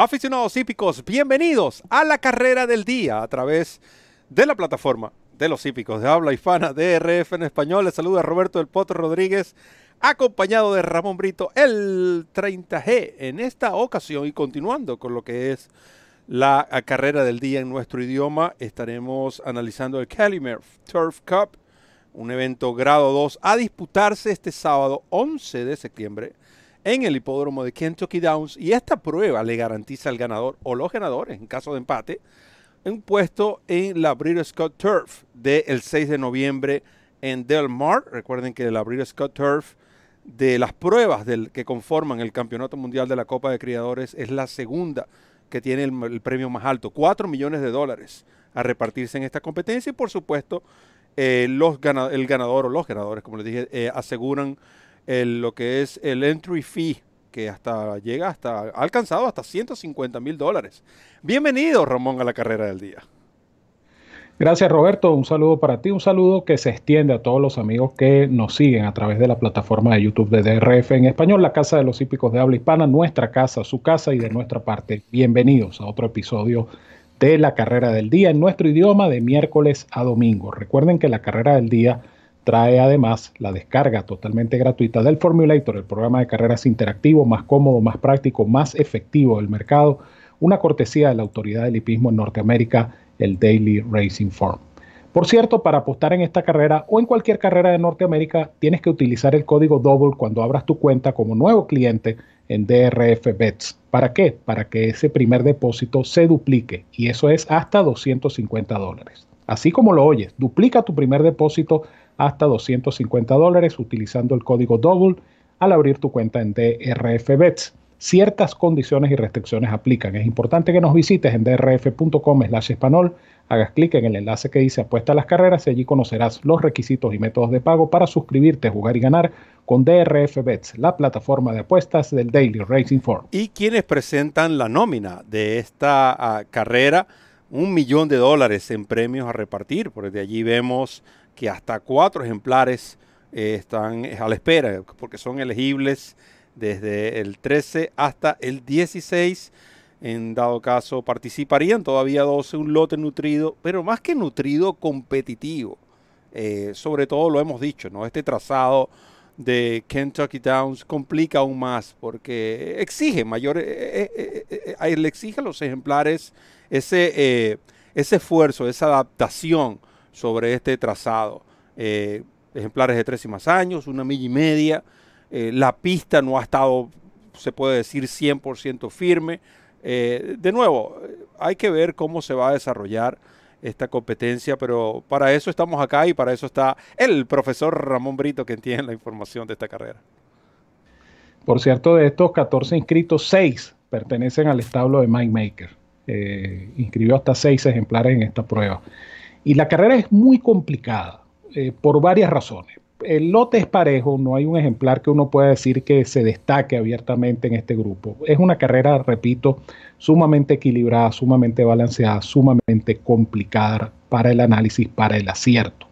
Aficionados hípicos, bienvenidos a la carrera del día a través de la plataforma de los hípicos de habla hispana DRF en español. Les saluda Roberto del Potro Rodríguez, acompañado de Ramón Brito, el 30G. En esta ocasión y continuando con lo que es la carrera del día en nuestro idioma, estaremos analizando el Calumet Turf Cup, un evento grado 2 a disputarse este sábado 11 de septiembre en el hipódromo de Kentucky Downs y esta prueba le garantiza al ganador o los ganadores en caso de empate un puesto en la British Scott Turf del 6 de noviembre en Del Mar. Recuerden que la British Scott Turf de las pruebas que conforman el Campeonato Mundial de la Copa de Criadores es la segunda que tiene el, premio más alto, 4 millones de dólares a repartirse en esta competencia y por supuesto eh, los el ganador o los ganadores, como les dije, eh, aseguran lo que es el entry fee, que hasta llega hasta, ha alcanzado hasta 150 mil dólares. Bienvenido, Ramón, a la carrera del día. Gracias Roberto, un saludo para ti, un saludo que se extiende a todos los amigos que nos siguen a través de la plataforma de YouTube de DRF en español, la Casa de los Hípicos de Habla Hispana, nuestra casa, su casa y de nuestra parte. Bienvenidos a otro episodio de la carrera del día en nuestro idioma de miércoles a domingo. Recuerden que la carrera del día Trae además la descarga totalmente gratuita del Formulator, el programa de carreras interactivo más cómodo, más práctico, más efectivo del mercado, una cortesía de la autoridad del hipismo en Norteamérica, el Daily Racing Form. Por cierto, para apostar en esta carrera o en cualquier carrera de Norteamérica, tienes que utilizar el código Double cuando abras tu cuenta como nuevo cliente en DRF Bets. ¿Para qué? Para que ese primer depósito se duplique y eso es hasta 250 dólares. Así como lo oyes, duplica tu primer depósito hasta 250 dólares utilizando el código DOUBLE al abrir tu cuenta en DRF Bets. Ciertas condiciones y restricciones aplican. Es importante que nos visites en drf.com slash español, hagas clic en el enlace que dice apuesta a las carreras y allí conocerás los requisitos y métodos de pago para suscribirte, jugar y ganar con DRF Bets, la plataforma de apuestas del Daily Racing Form. Y quienes presentan la nómina de esta ah, carrera, un millón de dólares en premios a repartir, porque de allí vemos que hasta cuatro ejemplares eh, están a la espera, porque son elegibles desde el 13 hasta el 16. En dado caso, participarían todavía 12, un lote nutrido, pero más que nutrido, competitivo. Eh, sobre todo lo hemos dicho, ¿no? Este trazado de Kentucky Downs complica aún más porque exige mayor, eh, le exige a los ejemplares ese, ese esfuerzo, esa adaptación sobre este trazado. Eh, ejemplares de tres y más años, una milla y media. Eh, la pista no ha estado, se puede decir, 100% firme. Eh, de nuevo, hay que ver cómo se va a desarrollar esta competencia, pero para eso estamos acá y para eso está el profesor Ramón Brito, que tiene la información de esta carrera. Por cierto, de estos 14 inscritos, 6 pertenecen al establo de Mike Maker. inscribió hasta 6 ejemplares en esta prueba. Y la carrera es muy complicada eh, por varias razones. El lote es parejo, no hay un ejemplar que uno pueda decir que se destaque abiertamente en este grupo. Es una carrera, repito, sumamente equilibrada, sumamente balanceada, sumamente complicada para el análisis, para el acierto.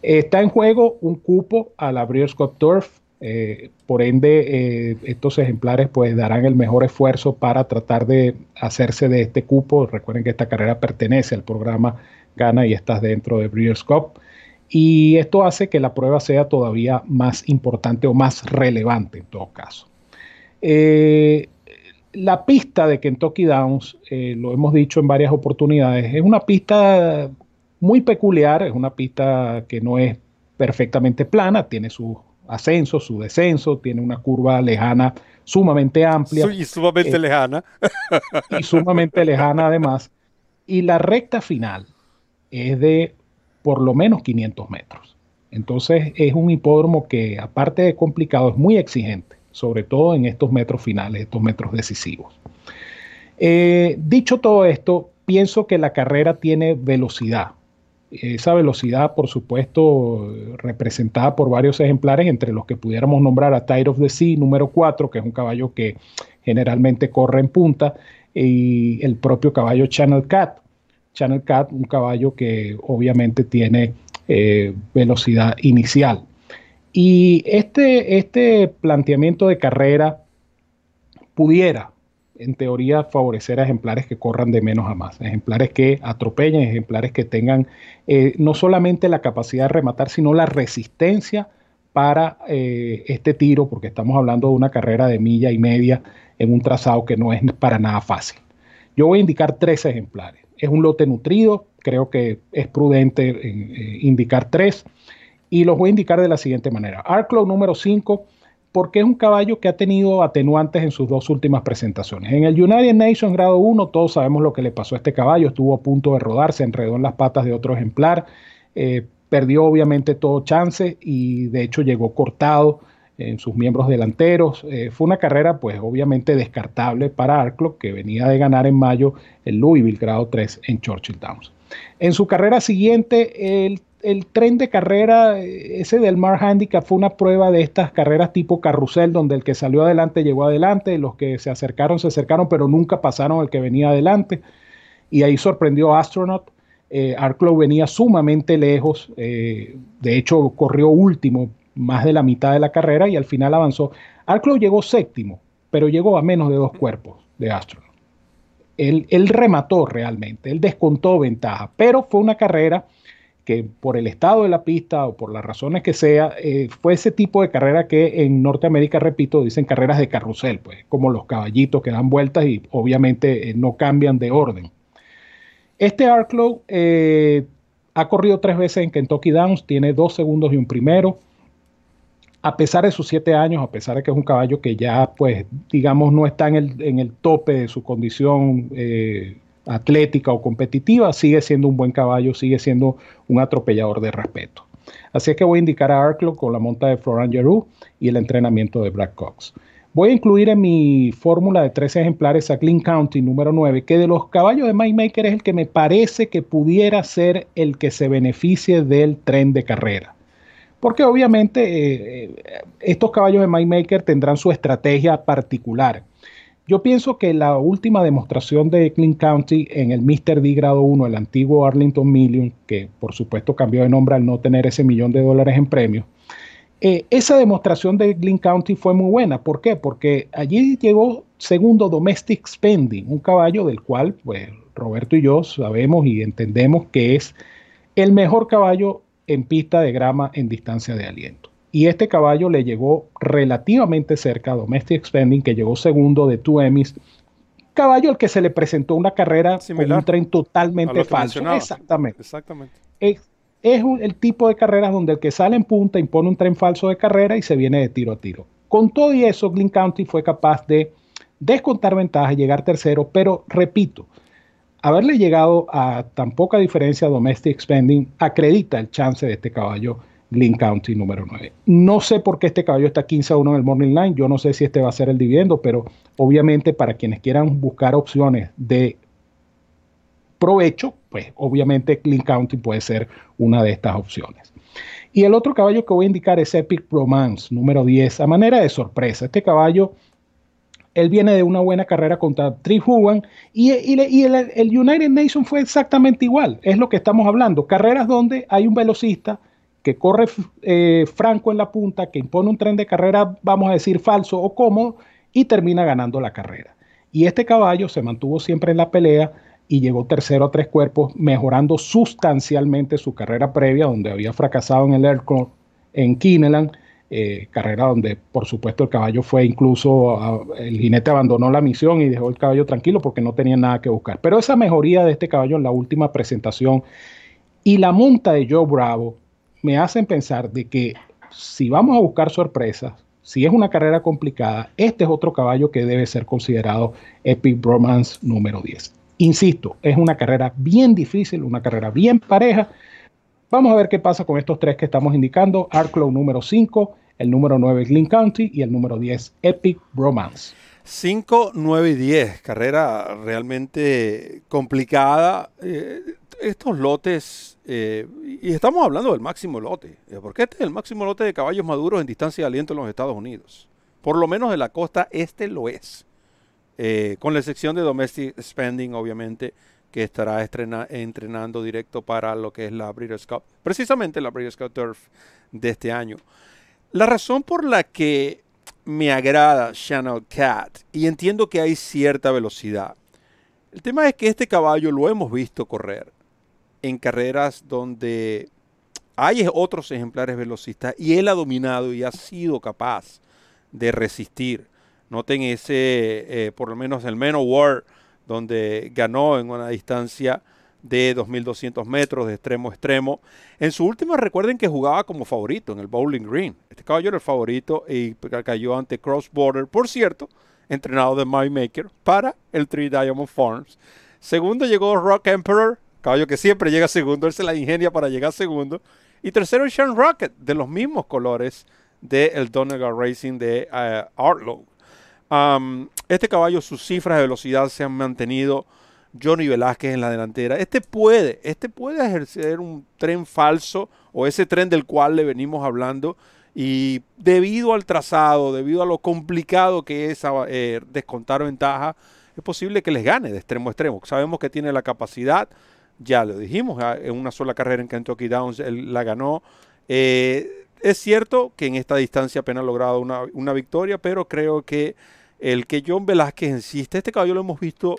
Está en juego un cupo a la Scott Turf, eh, por ende, eh, estos ejemplares pues darán el mejor esfuerzo para tratar de hacerse de este cupo. Recuerden que esta carrera pertenece al programa gana y estás dentro de Breeders' Cup. Y esto hace que la prueba sea todavía más importante o más relevante en todo caso. Eh, la pista de Kentucky Downs, eh, lo hemos dicho en varias oportunidades, es una pista muy peculiar, es una pista que no es perfectamente plana, tiene su ascenso, su descenso, tiene una curva lejana sumamente amplia. Y sumamente eh, lejana. Y sumamente lejana además. Y la recta final, es de por lo menos 500 metros. Entonces es un hipódromo que aparte de complicado es muy exigente, sobre todo en estos metros finales, estos metros decisivos. Eh, dicho todo esto, pienso que la carrera tiene velocidad. Esa velocidad, por supuesto, representada por varios ejemplares, entre los que pudiéramos nombrar a Tide of the Sea número 4, que es un caballo que generalmente corre en punta, y el propio caballo Channel Cat, Channel Cat, un caballo que obviamente tiene eh, velocidad inicial. Y este, este planteamiento de carrera pudiera en teoría favorecer a ejemplares que corran de menos a más, ejemplares que atropellen, ejemplares que tengan eh, no solamente la capacidad de rematar, sino la resistencia para eh, este tiro, porque estamos hablando de una carrera de milla y media en un trazado que no es para nada fácil. Yo voy a indicar tres ejemplares. Es un lote nutrido, creo que es prudente eh, indicar tres, y los voy a indicar de la siguiente manera. Arclow número 5 porque es un caballo que ha tenido atenuantes en sus dos últimas presentaciones. En el United Nations grado 1, todos sabemos lo que le pasó a este caballo, estuvo a punto de rodar, se enredó en las patas de otro ejemplar, eh, perdió obviamente todo chance y de hecho llegó cortado en sus miembros delanteros. Eh, fue una carrera pues obviamente descartable para Arklow, que venía de ganar en mayo el Louisville grado 3 en Churchill Downs. En su carrera siguiente, el el tren de carrera, ese del Mar Handicap, fue una prueba de estas carreras tipo carrusel, donde el que salió adelante llegó adelante, los que se acercaron se acercaron, pero nunca pasaron el que venía adelante. Y ahí sorprendió Astronaut. Eh, venía sumamente lejos, eh, de hecho corrió último más de la mitad de la carrera y al final avanzó. Arklow llegó séptimo, pero llegó a menos de dos cuerpos de Astronaut. Él, remató realmente, él descontó ventaja, pero fue una carrera que por el estado de la pista o por las razones que sea, eh, fue ese tipo de carrera que en Norteamérica, repito, dicen carreras de carrusel, pues como los caballitos que dan vueltas y obviamente eh, no cambian de orden. Este Arklow eh, ha corrido tres veces en Kentucky Downs, tiene dos segundos y un primero. A pesar de sus siete años, a pesar de que es un caballo que ya, pues, digamos, no está en el, en el tope de su condición atlética o competitiva, sigue siendo un buen caballo, sigue siendo un atropellador de respeto. Así es que voy a indicar a Arklow con la monta de Florent Giroux y el entrenamiento de Black Cox. Voy a incluir en mi fórmula de tres ejemplares a Clean County número 9, que de los caballos de My Maker es el que me parece que pudiera ser el que se beneficie del tren de carrera. Porque obviamente eh, estos caballos de My Maker tendrán su estrategia particular. Yo pienso que la última demostración de Clean County en el Mr. D grado 1, el antiguo Arlington Million, que por supuesto cambió de nombre al no tener ese millón de dólares en premio, eh, esa demostración de Clean County fue muy buena. ¿Por qué? Porque allí llegó segundo Domestic Spending, un caballo del cual pues, Roberto y yo sabemos y entendemos que es el mejor caballo en pista de grama en distancia de aliento y este caballo le llegó relativamente cerca a Domestic Spending, que llegó segundo de Two Emmys. Caballo al que se le presentó una carrera con un tren totalmente falso. Exactamente. Exactamente. Es, el tipo de carreras donde el que sale en punta impone un tren falso de carrera y se viene de tiro a tiro. Con todo y eso, Glen County fue capaz de descontar ventaja, llegar tercero, pero repito, haberle llegado a tan poca diferencia Domestic Spending acredita el chance de este caballo Glen County número 9. No sé por qué este caballo está 15 a 1 en el Morning Line. Yo no sé si este va a ser el dividendo, pero obviamente para quienes quieran buscar opciones de provecho, pues obviamente Glen County puede ser una de estas opciones. Y el otro caballo que voy a indicar es Epic Romance número 10, a manera de sorpresa. Este caballo, él viene de una buena carrera contra Tri y, el, el United Nation fue exactamente igual. Es lo que estamos hablando. Carreras donde hay un velocista que corre eh, franco en la punta, que impone un tren de carrera, vamos a decir, falso o cómodo, y termina ganando la carrera. Y este caballo se mantuvo siempre en la pelea y llegó tercero a tres cuerpos, mejorando sustancialmente su carrera previa, donde había fracasado en el Aircroft en Kineland, eh, carrera donde por supuesto el caballo fue incluso, el jinete abandonó la misión y dejó el caballo tranquilo porque no tenía nada que buscar. Pero esa mejoría de este caballo en la última presentación y la monta de Joe Bravo, me hacen pensar de que si vamos a buscar sorpresas, si es una carrera complicada, este es otro caballo que debe ser considerado Epic Bromance número 10. Insisto, es una carrera bien difícil, una carrera bien pareja. Vamos a ver qué pasa con estos tres que estamos indicando. Arklow número 5, el número 9 Glen County y el número 10 Epic Bromance. 5, 9 y 10, carrera realmente complicada. Eh, estos lotes, eh, y estamos hablando del máximo lote, eh, porque este es el máximo lote de caballos maduros en distancia de aliento en los Estados Unidos. Por lo menos de la costa este lo es. Con la excepción de Domestic Spending, obviamente, que estará entrenando directo para lo que es la Breeders' Cup, precisamente la Breeders' Cup Turf de este año. La razón por la que me agrada Channel Cat y entiendo que hay cierta velocidad. El tema es que este caballo lo hemos visto correr en carreras donde hay otros ejemplares velocistas y él ha dominado y ha sido capaz de resistir. Noten ese, eh, por lo menos el War, donde ganó en una distancia de 2.200 metros de extremo a extremo. En su última, recuerden que jugaba como favorito en el Bowling Green. Este caballo era el favorito y cayó ante Cross Border, por cierto, entrenado de My Maker para el Three Diamond Farms. Segundo llegó Rock Emperor, caballo que siempre llega segundo, él se la ingenia para llegar segundo. Y tercero, Sean Rocket, de los mismos colores del el Donegal Racing de uh, Artlow. Um, este caballo, sus cifras de velocidad se han mantenido. Johnny Velázquez en la delantera. Este puede, este puede ejercer un tren falso o ese tren del cual le venimos hablando. Y debido al trazado, debido a lo complicado que es eh, descontar ventaja, es posible que les gane de extremo a extremo. Sabemos que tiene la capacidad, ya lo dijimos, ah, en una sola carrera en Kentucky Downs él la ganó. Eh, es cierto que en esta distancia apenas ha logrado una, una, victoria, pero creo que el que John Velázquez insiste, este caballo lo hemos visto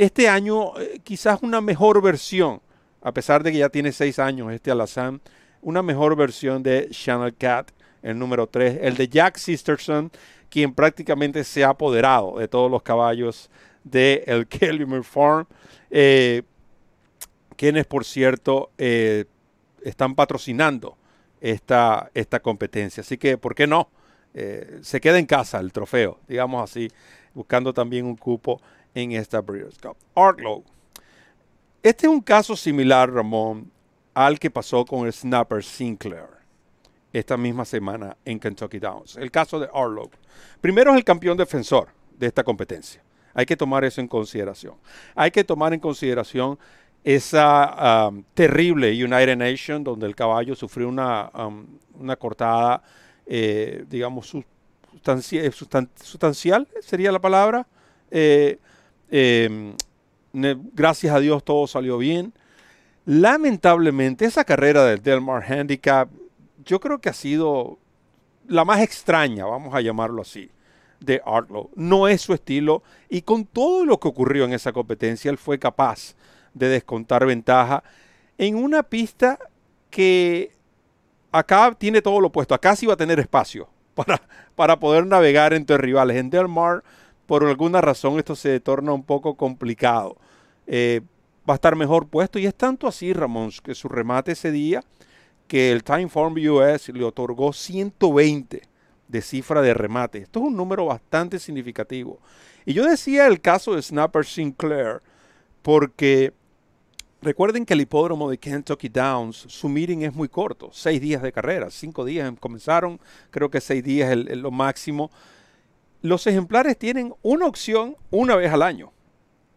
este año eh, quizás una mejor versión, a pesar de que ya tiene seis años este Alazán, una mejor versión de Channel Cat, el número 3, el de Jack Sisterson, quien prácticamente se ha apoderado de todos los caballos de el Kellymer Farm. Eh, quienes por cierto eh, están patrocinando esta, esta competencia. Así que, ¿por qué no? Se queda en casa el trofeo, digamos así, buscando también un cupo en esta Breeders' Cup. Artlow. Este es un caso similar, Ramón, al que pasó con el Snapper Sinclair esta misma semana en Kentucky Downs. El caso de Arlow. Primero es el campeón defensor de esta competencia. Hay que tomar eso en consideración. Hay que tomar en consideración esa um, terrible United Nation donde el caballo sufrió una, um, una cortada, eh, digamos, sustancial, sustancial, sería la palabra. Eh, em, gracias a Dios todo salió bien. Lamentablemente, esa carrera del Delmar Handicap, yo creo que ha sido la más extraña, vamos a llamarlo así, de Artlow. No es su estilo y con todo lo que ocurrió en esa competencia, él fue capaz de descontar ventaja en una pista que acá tiene todo lo opuesto. Acá sí va a tener espacio para, para poder navegar entre rivales. En Del Mar, por alguna razón, esto se torna un poco complicado. Eh, va a estar mejor puesto y es tanto así, Ramón, que su remate ese día, que el Time Form US le otorgó 120 de cifra de remate. Esto es un número bastante significativo. Y yo decía el caso de Snapper Sinclair, porque Recuerden que el hipódromo de Kentucky Downs, su meeting es muy corto, seis días de carrera, cinco días comenzaron, creo que seis días es lo máximo. Los ejemplares tienen una opción una vez al año.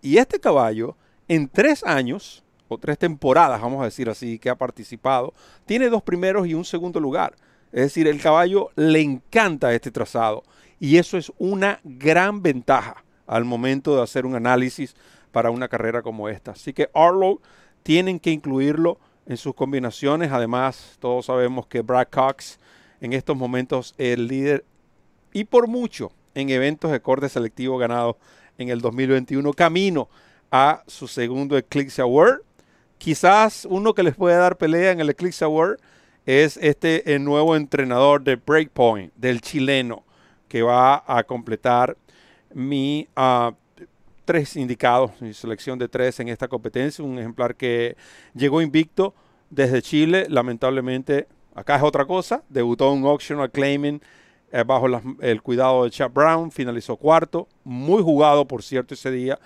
Y este caballo, en tres años, o tres temporadas, vamos a decir así, que ha participado, tiene dos primeros y un segundo lugar. Es decir, el caballo le encanta este trazado. Y eso es una gran ventaja al momento de hacer un análisis para una carrera como esta. Así que Arlo tienen que incluirlo en sus combinaciones. Además, todos sabemos que Brad Cox en estos momentos es el líder y por mucho en eventos de corte selectivo ganado en el 2021, camino a su segundo Eclipse Award. Quizás uno que les puede dar pelea en el Eclipse Award es este el nuevo entrenador de Breakpoint, del chileno, que va a completar mi uh, tres indicados, y selección de tres en esta competencia, un ejemplar que llegó invicto desde Chile, lamentablemente acá es otra cosa, debutó en Auctional Claiming bajo el cuidado de Chad Brown, finalizó cuarto, muy jugado por cierto ese día,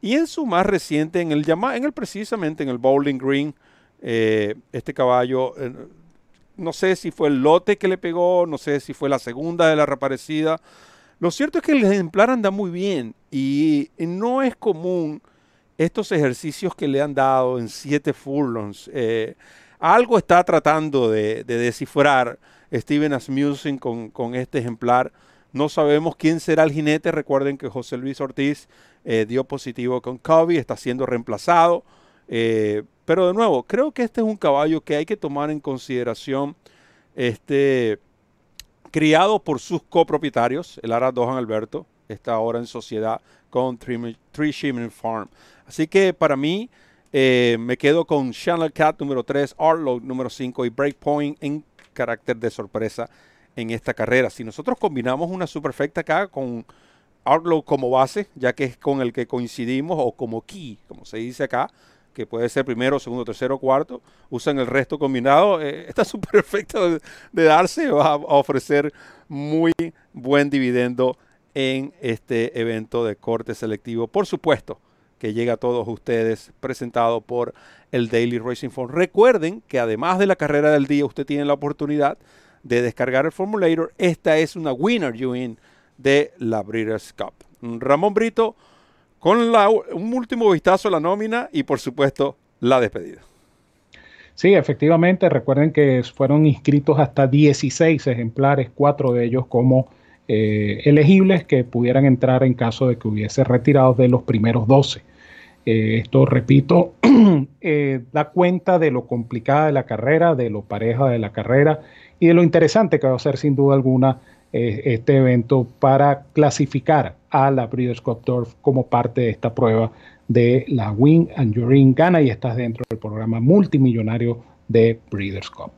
y en su más reciente, en el, en el precisamente en el Bowling Green, eh, este caballo, eh, no sé si fue el lote que le pegó, no sé si fue la segunda de la reaparecida, lo cierto es que el ejemplar anda muy bien y no es común estos ejercicios que le han dado en siete furlongs. Eh, algo está tratando de, descifrar Steven Asmussen con, este ejemplar. No sabemos quién será el jinete. Recuerden que José Luis Ortiz eh, dio positivo con COVID, está siendo reemplazado. Eh, pero de nuevo, creo que este es un caballo que hay que tomar en consideración. Este, criado por sus copropietarios, el Ara Dohan Alberto, está ahora en sociedad con Tree Shimming Farm. Así que para mí eh, me quedo con Channel Cat número 3, Artload número 5 y Breakpoint en carácter de sorpresa en esta carrera. Si nosotros combinamos una superfecta acá con Outlook como base, ya que es con el que coincidimos, o como key, como se dice acá, que puede ser primero, segundo, tercero, cuarto, usan el resto combinado. Eh, esta superfecta de, de, darse va a ofrecer muy buen dividendo en este evento de corte selectivo. Por supuesto que llega a todos ustedes presentado por el Daily Racing Form. Recuerden que además de la carrera del día, usted tiene la oportunidad de descargar el Formulator. Esta es una Winner You In de la Breeders' Cup. Ramón Brito con un último vistazo a la nómina y por supuesto la despedida. Sí, efectivamente, recuerden que fueron inscritos hasta 16 ejemplares, cuatro de ellos como eh, elegibles que pudieran entrar en caso de que hubiese retirados de los primeros 12. Eh, esto, repito, eh, da cuenta de lo complicada de la carrera, de lo pareja de la carrera y de lo interesante que va a ser sin duda alguna este evento para clasificar a la Breeders' Cup Turf como parte de esta prueba de la Win and Your Gana y estás dentro del programa multimillonario de Breeders' Cup.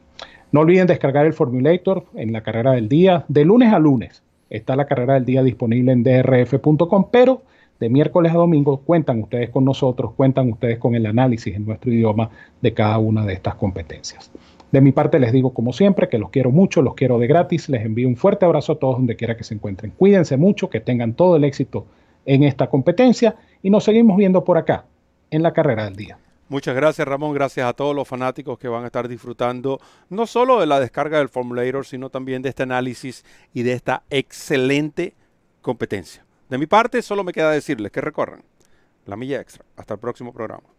No olviden descargar el Formulator en la carrera del día de lunes a lunes Está la carrera del día disponible en drf.com, pero de miércoles a domingo cuentan ustedes con nosotros, cuentan ustedes con el análisis en nuestro idioma de cada una de estas competencias. De mi parte les digo como siempre que los quiero mucho, los quiero de gratis, les envío un fuerte abrazo a todos donde quiera que se encuentren. Cuídense mucho, que tengan todo el éxito en esta competencia y nos seguimos viendo por acá en la carrera del día. Muchas gracias Ramón, gracias a todos los fanáticos que van a estar disfrutando no solo de la descarga del Formulator, sino también de este análisis y de esta excelente competencia. De mi parte, solo me queda decirles que recorran la milla extra. Hasta el próximo programa.